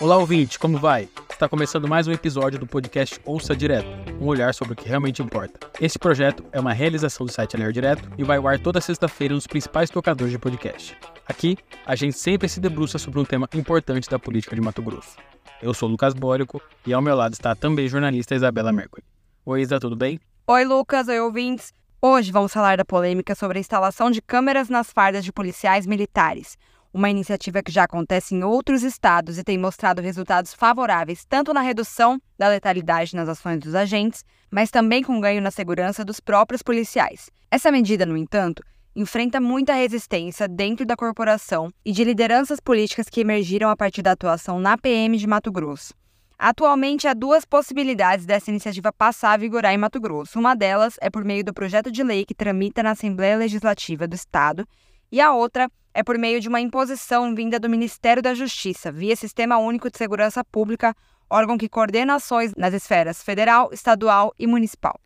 Olá, ouvinte, como vai? Está começando mais um episódio do podcast Ouça Direto, um olhar sobre o que realmente importa. Esse projeto é uma realização do site Aler Direto e vai ao ar toda sexta-feira nos principais tocadores de podcast. Aqui, a gente sempre se debruça sobre um tema importante da política de Mato Grosso. Eu sou Lucas Bórico e ao meu lado está também jornalista Isabela Mercury. Oi, Isa, tudo bem? Oi, Lucas, oi, ouvintes. Hoje vamos falar da polêmica sobre a instalação de câmeras nas fardas de policiais militares uma iniciativa que já acontece em outros estados e tem mostrado resultados favoráveis tanto na redução da letalidade nas ações dos agentes, mas também com ganho na segurança dos próprios policiais. Essa medida, no entanto, enfrenta muita resistência dentro da corporação e de lideranças políticas que emergiram a partir da atuação na PM de Mato Grosso. Atualmente, há duas possibilidades dessa iniciativa passar a vigorar em Mato Grosso. Uma delas é por meio do projeto de lei que tramita na Assembleia Legislativa do Estado, e a outra é por meio de uma imposição vinda do Ministério da Justiça, via Sistema Único de Segurança Pública, órgão que coordena ações nas esferas federal, estadual e municipal.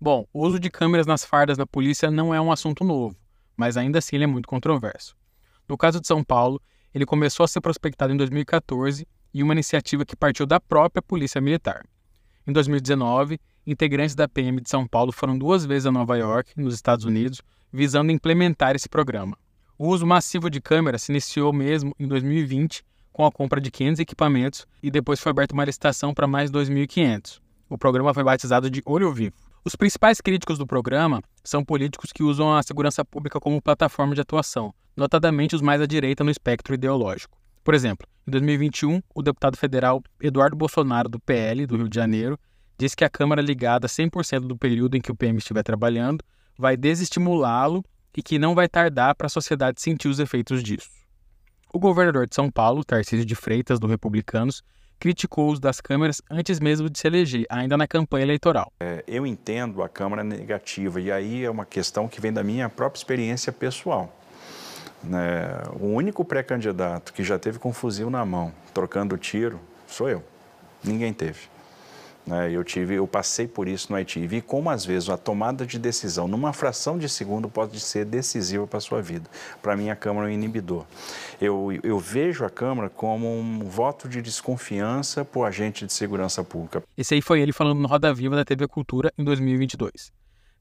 Bom, o uso de câmeras nas fardas da polícia não é um assunto novo, mas ainda assim ele é muito controverso. No caso de São Paulo, ele começou a ser prospectado em 2014 e uma iniciativa que partiu da própria Polícia Militar. Em 2019, integrantes da PM de São Paulo foram duas vezes a Nova York, nos Estados Unidos, visando implementar esse programa. O uso massivo de câmeras se iniciou mesmo em 2020 com a compra de 500 equipamentos e depois foi aberta uma licitação para mais 2.500. O programa foi batizado de Olho Vivo. Os principais críticos do programa são políticos que usam a segurança pública como plataforma de atuação, notadamente os mais à direita no espectro ideológico. Por exemplo, em 2021, o deputado federal Eduardo Bolsonaro, do PL do Rio de Janeiro, disse que a Câmara ligada 100% do período em que o PM estiver trabalhando vai desestimulá-lo e que não vai tardar para a sociedade sentir os efeitos disso. O governador de São Paulo, Tarcísio de Freitas, do Republicanos, criticou o uso das câmeras antes mesmo de se eleger, ainda na campanha eleitoral. É, eu entendo a Câmara negativa, e aí é uma questão que vem da minha própria experiência pessoal. Né? O único pré-candidato que já teve com fuzil na mão, trocando tiro, sou eu. Ninguém teve. Né? Eu tive, eu passei por isso no Haiti. Vi como às vezes a tomada de decisão numa fração de segundo pode ser decisiva para a sua vida. Para mim a Câmara é um inibidor. Eu, eu vejo a Câmara como um voto de desconfiança por agente de segurança pública. Esse aí foi ele falando no Roda Viva da TV Cultura em 2022.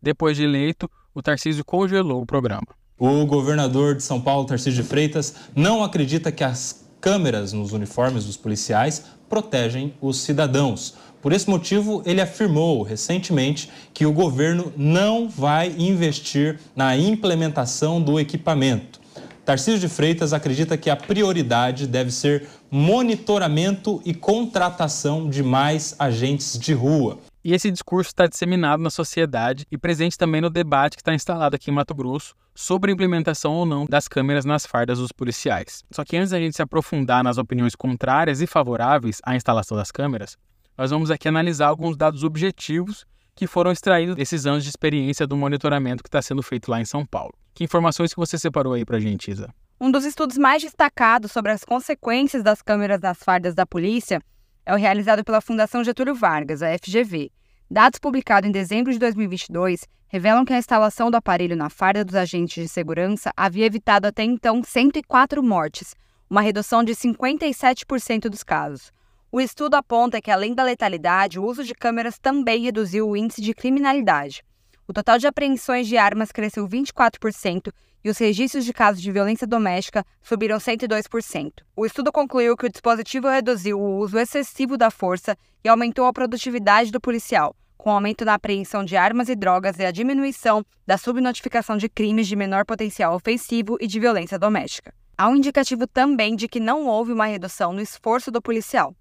Depois de eleito, o Tarcísio congelou o programa. O governador de São Paulo, Tarcísio de Freitas, não acredita que as câmeras nos uniformes dos policiais protegem os cidadãos. Por esse motivo, ele afirmou recentemente que o governo não vai investir na implementação do equipamento. Tarcísio de Freitas acredita que a prioridade deve ser monitoramento e contratação de mais agentes de rua. E esse discurso está disseminado na sociedade e presente também no debate que está instalado aqui em Mato Grosso sobre a implementação ou não das câmeras nas fardas dos policiais. Só que antes da gente se aprofundar nas opiniões contrárias e favoráveis à instalação das câmeras, nós vamos aqui analisar alguns dados objetivos que foram extraídos desses anos de experiência do monitoramento que está sendo feito lá em São Paulo. Que informações que você separou aí para a gente, Isa? Um dos estudos mais destacados sobre as consequências das câmeras nas fardas da polícia é o realizado pela Fundação Getúlio Vargas, a FGV. Dados publicados em dezembro de 2022 revelam que a instalação do aparelho na farda dos agentes de segurança havia evitado até então 104 mortes, uma redução de 57% dos casos. O estudo aponta que, além da letalidade, o uso de câmeras também reduziu o índice de criminalidade. O total de apreensões de armas cresceu 24% e os registros de casos de violência doméstica subiram 102%. O estudo concluiu que o dispositivo reduziu o uso excessivo da força e aumentou a produtividade do policial, com aumento na apreensão de armas e drogas e a diminuição da subnotificação de crimes de menor potencial ofensivo e de violência doméstica. Há um indicativo também de que não houve uma redução no esforço do policial.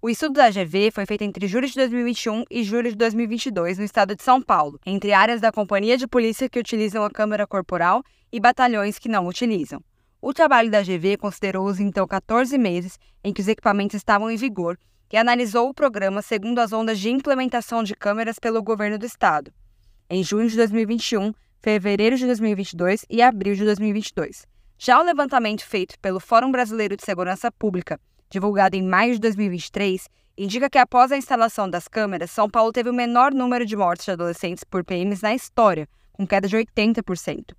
O estudo da GV foi feito entre julho de 2021 e julho de 2022 no estado de São Paulo, entre áreas da companhia de polícia que utilizam a câmera corporal e batalhões que não utilizam. O trabalho da GV considerou os então 14 meses em que os equipamentos estavam em vigor e analisou o programa segundo as ondas de implementação de câmeras pelo governo do estado, em junho de 2021, fevereiro de 2022 e abril de 2022. Já o levantamento feito pelo Fórum Brasileiro de Segurança Pública divulgado em maio de 2023, indica que após a instalação das câmeras, São Paulo teve o menor número de mortes de adolescentes por PMs na história, com queda de 80%.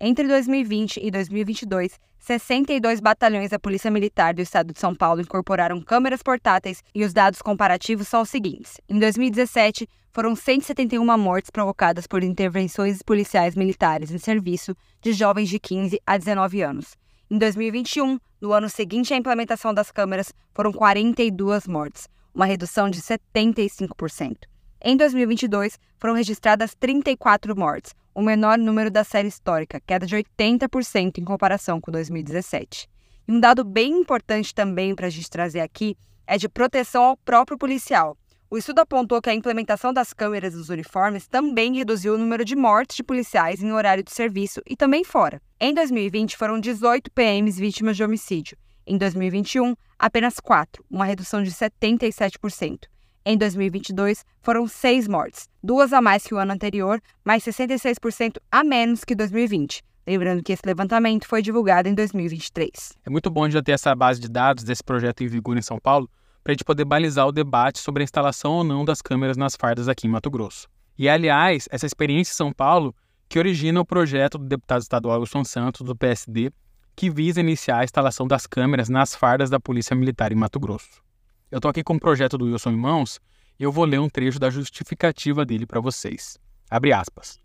Entre 2020 e 2022, 62 batalhões da Polícia Militar do Estado de São Paulo incorporaram câmeras portáteis e os dados comparativos são os seguintes. Em 2017, foram 171 mortes provocadas por intervenções policiais militares em serviço de jovens de 15 a 19 anos. Em 2021, no ano seguinte à implementação das câmeras, foram 42 mortes, uma redução de 75%. Em 2022, foram registradas 34 mortes, o menor número da série histórica, queda de 80% em comparação com 2017. E um dado bem importante também para a gente trazer aqui é de proteção ao próprio policial. O estudo apontou que a implementação das câmeras dos uniformes também reduziu o número de mortes de policiais em horário de serviço e também fora. Em 2020, foram 18 PMs vítimas de homicídio. Em 2021, apenas 4, uma redução de 77%. Em 2022, foram seis mortes, duas a mais que o ano anterior, mas 66% a menos que 2020. Lembrando que esse levantamento foi divulgado em 2023. É muito bom já ter essa base de dados desse projeto em vigor em São Paulo, para a gente poder balizar o debate sobre a instalação ou não das câmeras nas fardas aqui em Mato Grosso. E, aliás, essa experiência em São Paulo que origina o projeto do deputado estadual Wilson Santos, do PSD, que visa iniciar a instalação das câmeras nas fardas da Polícia Militar em Mato Grosso. Eu estou aqui com o projeto do Wilson em mãos e eu vou ler um trecho da justificativa dele para vocês. Abre aspas.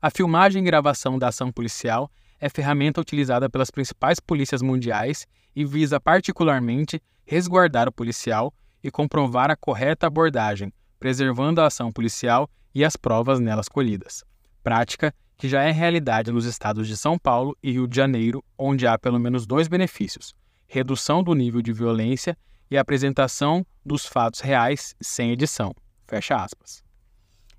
A filmagem e gravação da ação policial é ferramenta utilizada pelas principais polícias mundiais e visa particularmente resguardar o policial e comprovar a correta abordagem, preservando a ação policial e as provas nelas colhidas. Prática que já é realidade nos estados de São Paulo e Rio de Janeiro, onde há pelo menos dois benefícios: redução do nível de violência e apresentação dos fatos reais sem edição. Fecha aspas.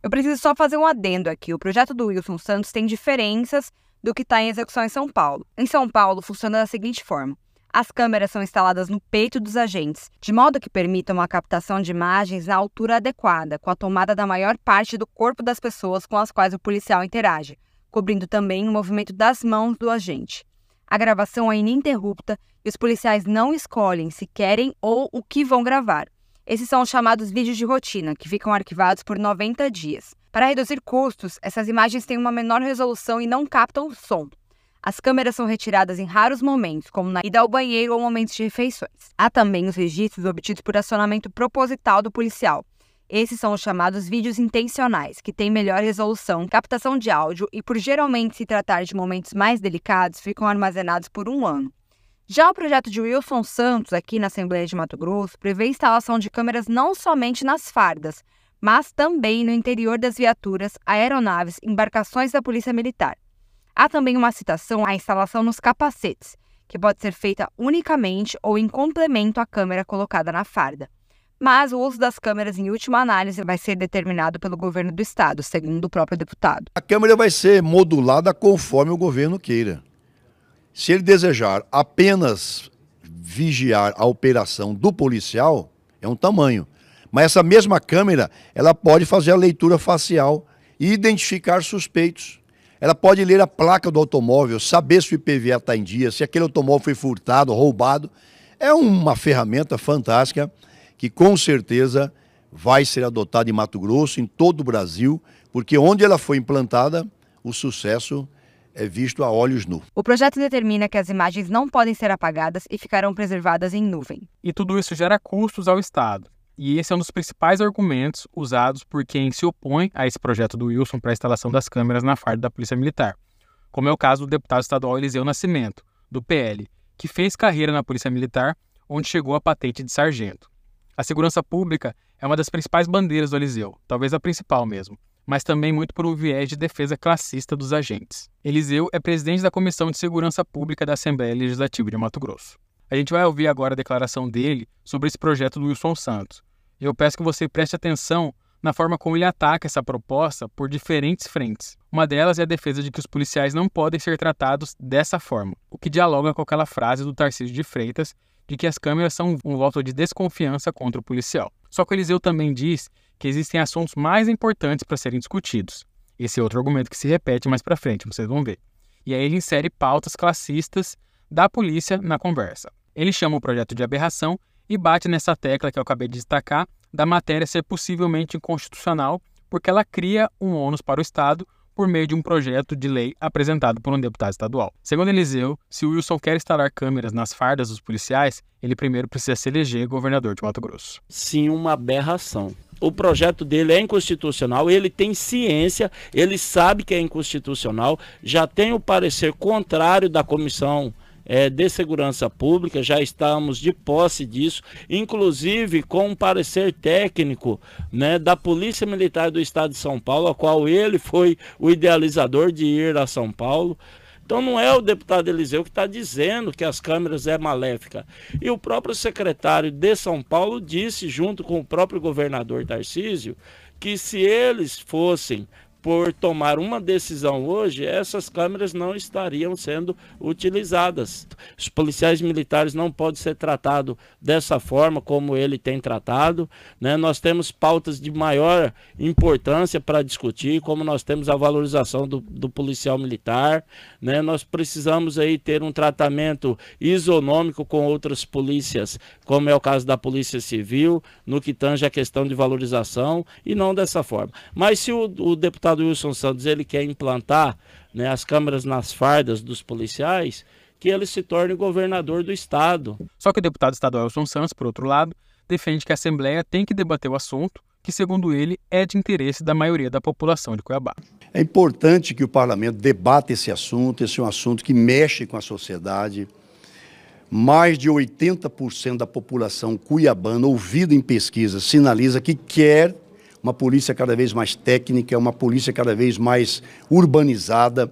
Eu preciso só fazer um adendo aqui. O projeto do Wilson Santos tem diferenças do que está em execução em São Paulo. Em São Paulo, funciona da seguinte forma: as câmeras são instaladas no peito dos agentes, de modo que permitam uma captação de imagens na altura adequada, com a tomada da maior parte do corpo das pessoas com as quais o policial interage, cobrindo também o movimento das mãos do agente. A gravação é ininterrupta e os policiais não escolhem se querem ou o que vão gravar. Esses são os chamados vídeos de rotina, que ficam arquivados por 90 dias. Para reduzir custos, essas imagens têm uma menor resolução e não captam o som. As câmeras são retiradas em raros momentos, como na ida ao banheiro ou momentos de refeições. Há também os registros obtidos por acionamento proposital do policial, esses são os chamados vídeos intencionais, que têm melhor resolução, captação de áudio e, por geralmente se tratar de momentos mais delicados, ficam armazenados por um ano. Já o projeto de Wilson Santos, aqui na Assembleia de Mato Grosso, prevê a instalação de câmeras não somente nas fardas, mas também no interior das viaturas, aeronaves embarcações da Polícia Militar. Há também uma citação à instalação nos capacetes, que pode ser feita unicamente ou em complemento à câmera colocada na farda mas o uso das câmeras, em última análise, vai ser determinado pelo governo do estado, segundo o próprio deputado. A câmera vai ser modulada conforme o governo queira. Se ele desejar apenas vigiar a operação do policial, é um tamanho. Mas essa mesma câmera, ela pode fazer a leitura facial e identificar suspeitos. Ela pode ler a placa do automóvel, saber se o IPVA está em dia, se aquele automóvel foi furtado, roubado. É uma ferramenta fantástica que com certeza vai ser adotada em Mato Grosso, em todo o Brasil, porque onde ela foi implantada, o sucesso é visto a olhos nu. O projeto determina que as imagens não podem ser apagadas e ficarão preservadas em nuvem. E tudo isso gera custos ao Estado. E esse é um dos principais argumentos usados por quem se opõe a esse projeto do Wilson para a instalação das câmeras na farda da Polícia Militar, como é o caso do deputado estadual Eliseu Nascimento, do PL, que fez carreira na Polícia Militar, onde chegou à patente de sargento. A segurança pública é uma das principais bandeiras do Eliseu, talvez a principal mesmo, mas também muito por um viés de defesa classista dos agentes. Eliseu é presidente da Comissão de Segurança Pública da Assembleia Legislativa de Mato Grosso. A gente vai ouvir agora a declaração dele sobre esse projeto do Wilson Santos. Eu peço que você preste atenção na forma como ele ataca essa proposta por diferentes frentes. Uma delas é a defesa de que os policiais não podem ser tratados dessa forma, o que dialoga com aquela frase do Tarcísio de Freitas de que as câmeras são um voto de desconfiança contra o policial. Só que o Eliseu também diz que existem assuntos mais importantes para serem discutidos. Esse é outro argumento que se repete mais para frente, vocês vão ver. E aí ele insere pautas classistas da polícia na conversa. Ele chama o projeto de aberração e bate nessa tecla que eu acabei de destacar da matéria ser possivelmente inconstitucional, porque ela cria um ônus para o Estado por meio de um projeto de lei apresentado por um deputado estadual. Segundo Eliseu, se o Wilson quer instalar câmeras nas fardas dos policiais, ele primeiro precisa se eleger governador de Mato Grosso. Sim, uma aberração. O projeto dele é inconstitucional, ele tem ciência, ele sabe que é inconstitucional, já tem o parecer contrário da comissão é, de segurança pública, já estamos de posse disso, inclusive com um parecer técnico né, da Polícia Militar do Estado de São Paulo, a qual ele foi o idealizador de ir a São Paulo. Então não é o deputado Eliseu que está dizendo que as câmeras é maléfica. E o próprio secretário de São Paulo disse, junto com o próprio governador Tarcísio, que se eles fossem por tomar uma decisão hoje, essas câmeras não estariam sendo utilizadas. Os policiais militares não podem ser tratados dessa forma como ele tem tratado. Né? Nós temos pautas de maior importância para discutir, como nós temos a valorização do, do policial militar. Né? Nós precisamos aí ter um tratamento isonômico com outras polícias, como é o caso da Polícia Civil, no que tange a questão de valorização, e não dessa forma. Mas se o, o deputado deputado Wilson Santos ele quer implantar né, as câmeras nas fardas dos policiais, que ele se torne governador do estado. Só que o deputado estadual Wilson Santos, por outro lado, defende que a Assembleia tem que debater o assunto, que, segundo ele, é de interesse da maioria da população de Cuiabá. É importante que o parlamento debata esse assunto, esse é um assunto que mexe com a sociedade. Mais de 80% da população cuiabana, ouvida em pesquisa, sinaliza que quer uma polícia cada vez mais técnica, uma polícia cada vez mais urbanizada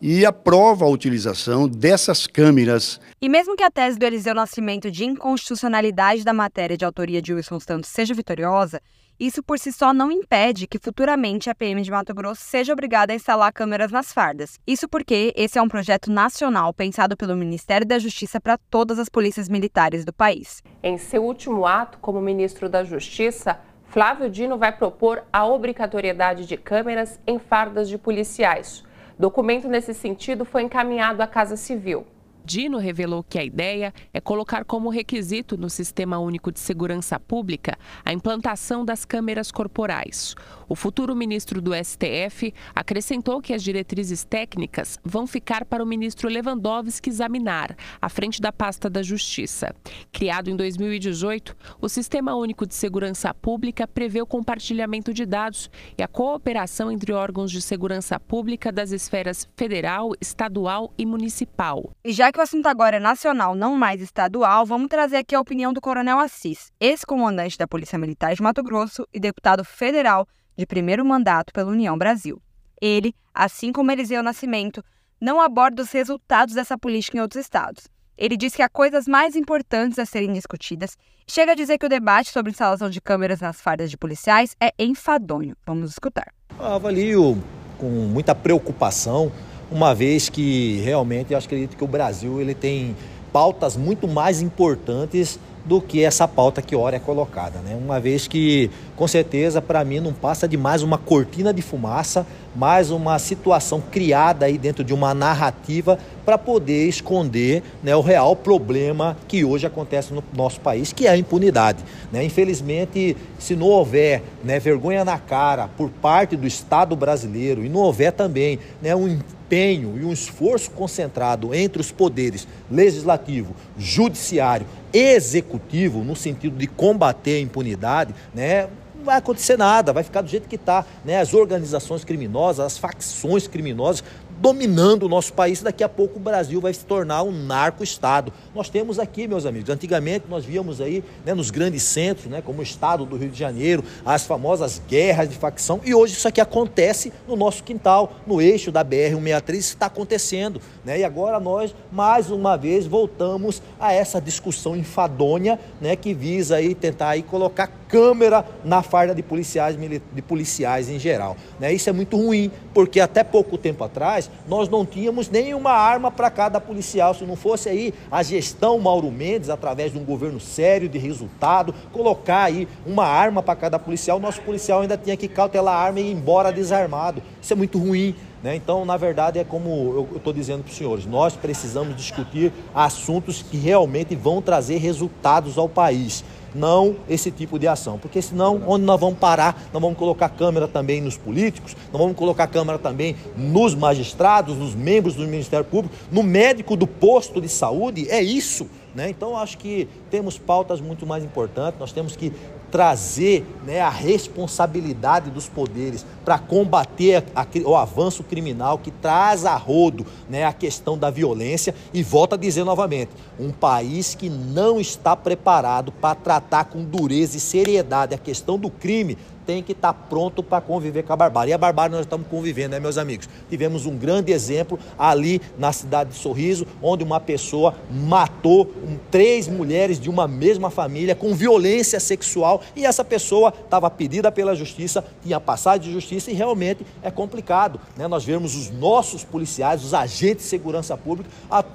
e aprova a utilização dessas câmeras. E mesmo que a tese do Eliseu Nascimento de inconstitucionalidade da matéria de autoria de Wilson Santos seja vitoriosa, isso por si só não impede que futuramente a PM de Mato Grosso seja obrigada a instalar câmeras nas fardas. Isso porque esse é um projeto nacional pensado pelo Ministério da Justiça para todas as polícias militares do país. Em seu último ato como ministro da Justiça, Flávio Dino vai propor a obrigatoriedade de câmeras em fardas de policiais. Documento nesse sentido foi encaminhado à Casa Civil. Dino revelou que a ideia é colocar como requisito no Sistema Único de Segurança Pública a implantação das câmeras corporais. O futuro ministro do STF acrescentou que as diretrizes técnicas vão ficar para o ministro Lewandowski examinar, à frente da pasta da Justiça. Criado em 2018, o Sistema Único de Segurança Pública prevê o compartilhamento de dados e a cooperação entre órgãos de segurança pública das esferas federal, estadual e municipal. E já que o assunto agora é nacional, não mais estadual, vamos trazer aqui a opinião do Coronel Assis, ex-comandante da Polícia Militar de Mato Grosso e deputado federal de primeiro mandato pela União Brasil. Ele, assim como Eliseu Nascimento, não aborda os resultados dessa política em outros estados. Ele diz que há coisas mais importantes a serem discutidas e chega a dizer que o debate sobre instalação de câmeras nas fardas de policiais é enfadonho. Vamos escutar. Eu avalio com muita preocupação uma vez que realmente eu acredito que o Brasil ele tem pautas muito mais importantes do que essa pauta que ora é colocada, né? Uma vez que, com certeza, para mim não passa de mais uma cortina de fumaça, mais uma situação criada aí dentro de uma narrativa para poder esconder né, o real problema que hoje acontece no nosso país, que é a impunidade. Né? Infelizmente, se não houver né, vergonha na cara por parte do Estado brasileiro e não houver também né, um empenho e um esforço concentrado entre os poderes legislativo, judiciário executivo, no sentido de combater a impunidade, né, não vai acontecer nada, vai ficar do jeito que está. Né? As organizações criminosas, as facções criminosas dominando o nosso país. Daqui a pouco o Brasil vai se tornar um narco-estado. Nós temos aqui, meus amigos, antigamente nós víamos aí né, nos grandes centros, né, como o estado do Rio de Janeiro, as famosas guerras de facção, e hoje isso aqui acontece no nosso quintal, no eixo da BR-163, isso está acontecendo. Né? E agora nós, mais uma vez, voltamos a essa discussão enfadonha né, que visa aí tentar aí colocar câmera na farda de policiais, de policiais em geral. Né? Isso é muito ruim, porque até pouco tempo atrás Nós não tínhamos nenhuma arma para cada policial. Se não fosse aí a gestão Mauro Mendes, através de um governo sério de resultado, colocar aí uma arma para cada policial, nosso policial ainda tinha que cautelar a arma e ir embora desarmado. Isso é muito ruim. Né? Então, na verdade, é como eu estou dizendo para os senhores: nós precisamos discutir assuntos que realmente vão trazer resultados ao país não esse tipo de ação. Porque senão, onde nós vamos parar? Nós vamos colocar câmera também nos políticos, nós vamos colocar câmera também nos magistrados, nos membros do Ministério Público, no médico do posto de saúde. É isso. Né? Então, acho que temos pautas muito mais importantes, nós temos que trazer né, a responsabilidade dos poderes para combater a, a, o avanço criminal que traz a rodo né, a questão da violência. E volto a dizer novamente: um país que não está preparado para tratar com dureza e seriedade a questão do crime tem que estar tá pronto para conviver com a barbárie. E a barbárie nós estamos convivendo, né, meus amigos? Tivemos um grande exemplo ali na cidade de Sorriso, onde uma pessoa matou três mulheres de uma mesma família com violência sexual e essa pessoa estava pedida pela justiça, tinha passagem de justiça e realmente é complicado, né? Nós vemos os nossos policiais, os agentes de segurança pública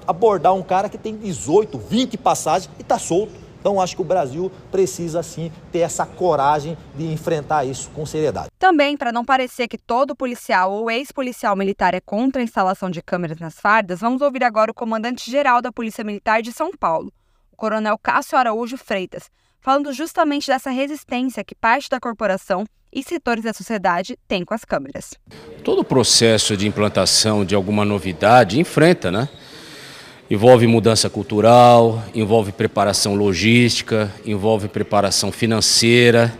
abordar um cara que tem 18, 20 passagens e está solto. Então, acho que o Brasil precisa, sim, ter essa coragem de enfrentar isso com seriedade. Também, para não parecer que todo policial ou ex-policial militar é contra a instalação de câmeras nas fardas, vamos ouvir agora o comandante-geral da Polícia Militar de São Paulo, o coronel Cássio Araújo Freitas, falando justamente dessa resistência que parte da corporação e setores da sociedade têm com as câmeras. Todo o processo de implantação de alguma novidade enfrenta, né? Envolve mudança cultural, envolve preparação logística, envolve preparação financeira.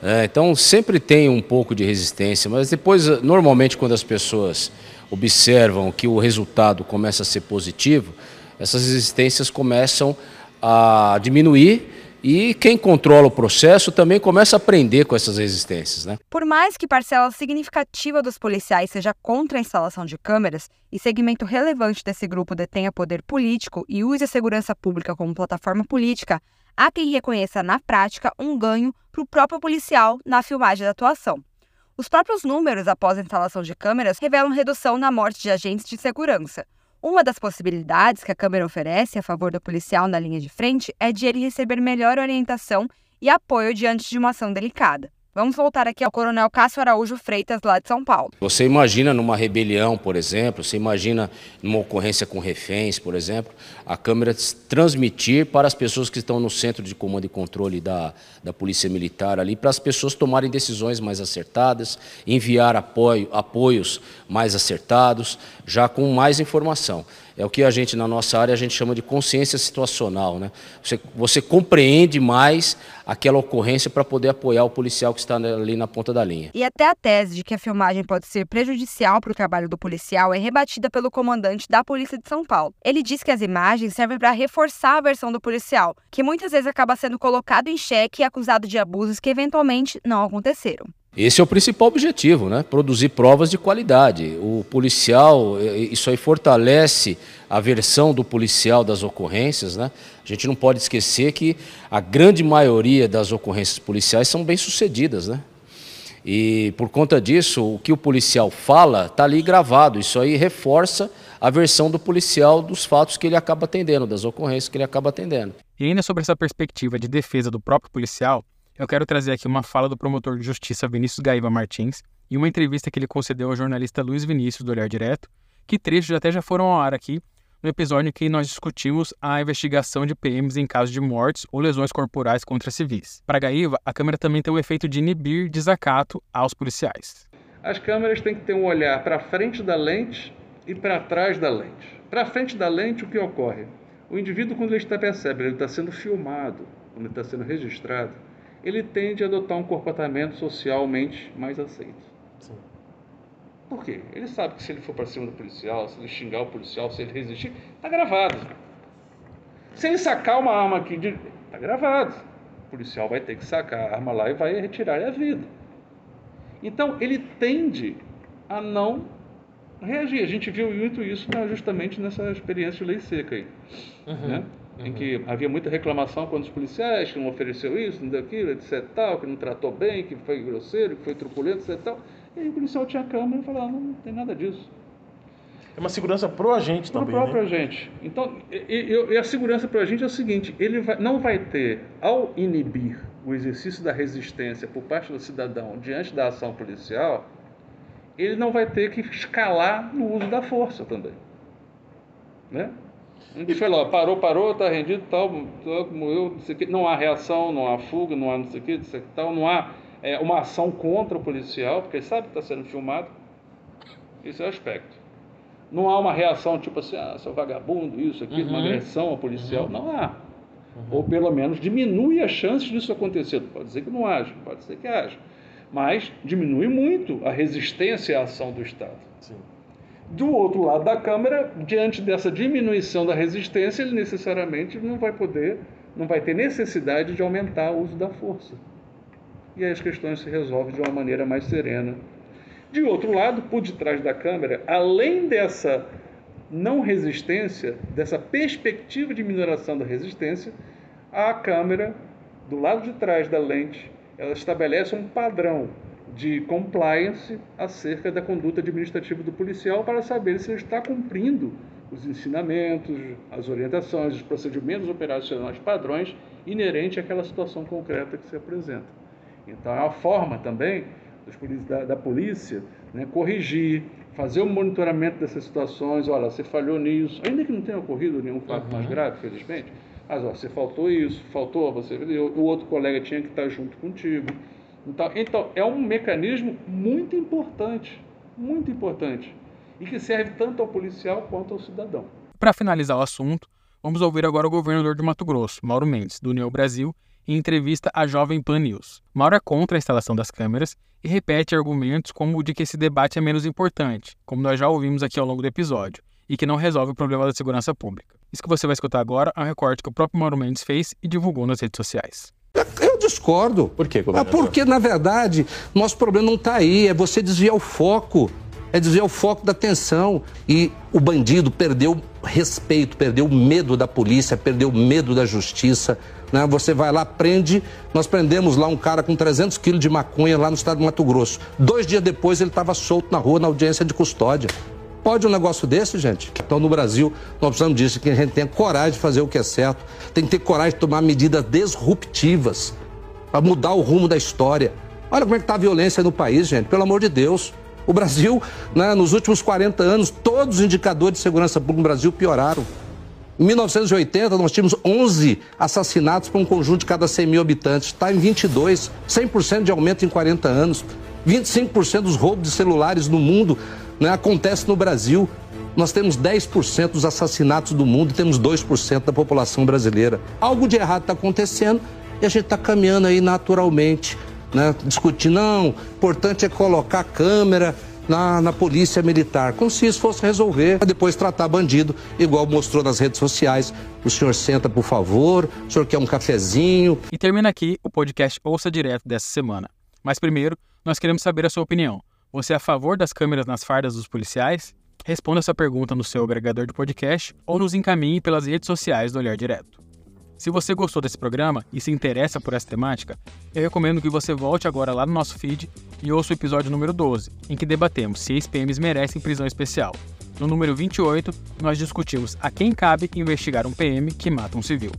Né? então sempre tem um pouco de resistência, mas depois, normalmente, quando as pessoas observam que o resultado começa a ser positivo, essas resistências começam a diminuir e quem controla o processo também começa a aprender com essas resistências. Né? Por mais que parcela significativa dos policiais seja contra a instalação de câmeras e segmento relevante desse grupo detenha poder político e use a segurança pública como plataforma política, há quem reconheça na prática um ganho para o próprio policial na filmagem da atuação. Os próprios números após a instalação de câmeras revelam redução na morte de agentes de segurança, uma das possibilidades que a câmera oferece a favor do policial na linha de frente é de ele receber melhor orientação e apoio diante de uma ação delicada. Vamos voltar aqui ao Coronel Cássio Araújo Freitas, lá de São Paulo. Você imagina numa rebelião, por exemplo, você imagina numa ocorrência com reféns, por exemplo, a câmera transmitir para as pessoas que estão no centro de comando e controle da, da Polícia Militar ali, para as pessoas tomarem decisões mais acertadas, enviar apoio, apoios mais acertados, já com mais informação é o que a gente, na nossa área, a gente chama de consciência situacional. Né? Você, você compreende mais aquela ocorrência para poder apoiar o policial que está ali na ponta da linha. E até a tese de que a filmagem pode ser prejudicial para o trabalho do policial é rebatida pelo comandante da Polícia de São Paulo. Ele diz que as imagens servem para reforçar a versão do policial, que muitas vezes acaba sendo colocado em xeque e acusado de abusos que eventualmente não aconteceram. Esse é o principal objetivo, né? Produzir provas de qualidade. O policial, isso aí fortalece a versão do policial das ocorrências, né? A gente não pode esquecer que a grande maioria das ocorrências policiais são bem sucedidas, né? E por conta disso, o que o policial fala está ali gravado. Isso aí reforça a versão do policial dos fatos que ele acaba atendendo, das ocorrências que ele acaba atendendo. E ainda sobre essa perspectiva de defesa do próprio policial, eu quero trazer aqui uma fala do promotor de justiça Vinícius Gaíba Martins e uma entrevista que ele concedeu ao jornalista Luiz Vinícius do Olhar Direto, que trechos até já foram ao ar aqui no episódio em que nós discutimos a investigação de PMs em casos de mortes ou lesões corporais contra civis. Para Gaíba, a câmera também tem o efeito de inibir desacato aos policiais. As câmeras têm que ter um olhar para frente da lente e para trás da lente. Para frente da lente, o que ocorre? O indivíduo, quando ele está percebe, ele está sendo filmado, quando ele está sendo registrado, ele tende a adotar um comportamento socialmente mais aceito. Sim. Por quê? Ele sabe que se ele for para cima do policial, se ele xingar o policial, se ele resistir, está gravado. Se ele sacar uma arma aqui, está gravado. O policial vai ter que sacar a arma lá e vai retirar a vida. Então, ele tende a não reagir. A gente viu muito isso né, justamente nessa experiência de lei seca aí. Uhum. Né? Uhum. em que havia muita reclamação quando os policiais que não ofereceu isso, não deu aquilo, etc. Tal, que não tratou bem, que foi grosseiro, que foi truculento, etc. Tal. E aí o policial tinha câmera e falava, não, não tem nada disso. é uma segurança pro agente também. Pro próprio né? agente. Então, e, e a segurança pro agente é o seguinte: ele vai, não vai ter, ao inibir o exercício da resistência por parte do cidadão diante da ação policial, ele não vai ter que escalar no uso da força também. Né? Gente falou, parou, parou, está rendido, tal, morreu, não sei o quê. Não há reação, não há fuga, não há não sei o quê, tal, não há é, uma ação contra o policial, porque ele sabe que está sendo filmado. Esse é o aspecto. Não há uma reação tipo assim, ah, seu vagabundo, isso, aqui, uhum. uma agressão ao policial. Uhum. Não há. Uhum. Ou pelo menos diminui as chances disso acontecer. Pode ser que não haja, pode ser que haja. Mas diminui muito a resistência à ação do Estado. Sim. Do outro lado da Câmara, diante dessa diminuição da resistência, ele necessariamente não vai poder, não vai ter necessidade de aumentar o uso da força. E aí as questões se resolvem de uma maneira mais serena. De outro lado, por detrás da Câmara, além dessa não resistência, dessa perspectiva de minoração da resistência, a Câmara, do lado de trás da lente, ela estabelece um padrão de compliance acerca da conduta administrativa do policial para saber se ele está cumprindo os ensinamentos, as orientações, os procedimentos operacionais padrões inerentes àquela situação concreta que se apresenta. Então, é uma forma também da, da polícia né, corrigir, fazer o monitoramento dessas situações. Olha, você falhou nisso, ainda que não tenha ocorrido nenhum fato uhum. mais grave, felizmente, mas ó, você faltou isso, faltou, você, o outro colega tinha que estar junto contigo. Então, então, é um mecanismo muito importante, muito importante, e que serve tanto ao policial quanto ao cidadão. Para finalizar o assunto, vamos ouvir agora o governador de Mato Grosso, Mauro Mendes, do União Brasil, em entrevista à Jovem Pan News. Mauro é contra a instalação das câmeras e repete argumentos como o de que esse debate é menos importante, como nós já ouvimos aqui ao longo do episódio, e que não resolve o problema da segurança pública. Isso que você vai escutar agora é um recorte que o próprio Mauro Mendes fez e divulgou nas redes sociais. Eu discordo. Por quê, governador? Ah, porque, na verdade, nosso problema não está aí, é você desviar o foco. É desviar o foco da atenção. E o bandido perdeu respeito, perdeu medo da polícia, perdeu medo da justiça. Né? Você vai lá, prende. Nós prendemos lá um cara com 300 quilos de maconha lá no estado do Mato Grosso. Dois dias depois ele estava solto na rua na audiência de custódia. Pode um negócio desse, gente? Então, no Brasil, nós precisamos disso, que a gente tenha coragem de fazer o que é certo, tem que ter coragem de tomar medidas disruptivas para mudar o rumo da história. Olha como é que está a violência no país, gente, pelo amor de Deus. O Brasil, né, nos últimos 40 anos, todos os indicadores de segurança pública no Brasil pioraram. Em 1980, nós tínhamos 11 assassinatos por um conjunto de cada 100 mil habitantes. Está em 22, 100% de aumento em 40 anos. 25% dos roubos de celulares no mundo né, acontece no Brasil. Nós temos 10% dos assassinatos do mundo e temos 2% da população brasileira. Algo de errado está acontecendo e a gente está caminhando aí naturalmente, né, discutindo. Não, o importante é colocar câmera na, na polícia militar, como se isso fosse resolver, depois tratar bandido, igual mostrou nas redes sociais. O senhor senta, por favor, o senhor quer um cafezinho. E termina aqui o podcast Ouça Direto dessa semana. Mas primeiro, nós queremos saber a sua opinião. Você é a favor das câmeras nas fardas dos policiais? Responda essa pergunta no seu agregador de podcast ou nos encaminhe pelas redes sociais do Olhar Direto. Se você gostou desse programa e se interessa por essa temática, eu recomendo que você volte agora lá no nosso feed e ouça o episódio número 12, em que debatemos se ex-PMs merecem prisão especial. No número 28, nós discutimos a quem cabe investigar um PM que mata um civil.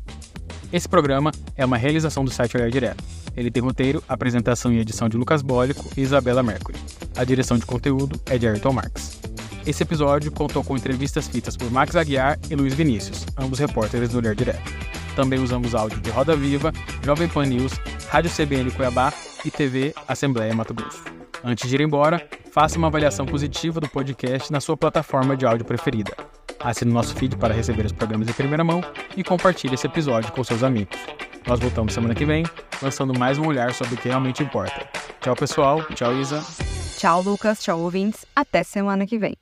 Esse programa é uma realização do site Olhar Direto. Ele tem roteiro, apresentação e edição de Lucas Bólico e Isabela Mercury. A direção de conteúdo é de Ayrton Marques. Esse episódio contou com entrevistas feitas por Max Aguiar e Luiz Vinícius, ambos repórteres do Olhar Direto. Também usamos áudio de Roda Viva, Jovem Pan News, Rádio CBN Cuiabá e TV Assembleia Mato Grosso. Antes de ir embora, faça uma avaliação positiva do podcast na sua plataforma de áudio preferida. Assine nosso feed para receber os programas em primeira mão e compartilhe esse episódio com seus amigos. Nós voltamos semana que vem, lançando mais um olhar sobre o que realmente importa. Tchau, pessoal. Tchau, Isa. Tchau, Lucas. Tchau, ouvintes. Até semana que vem.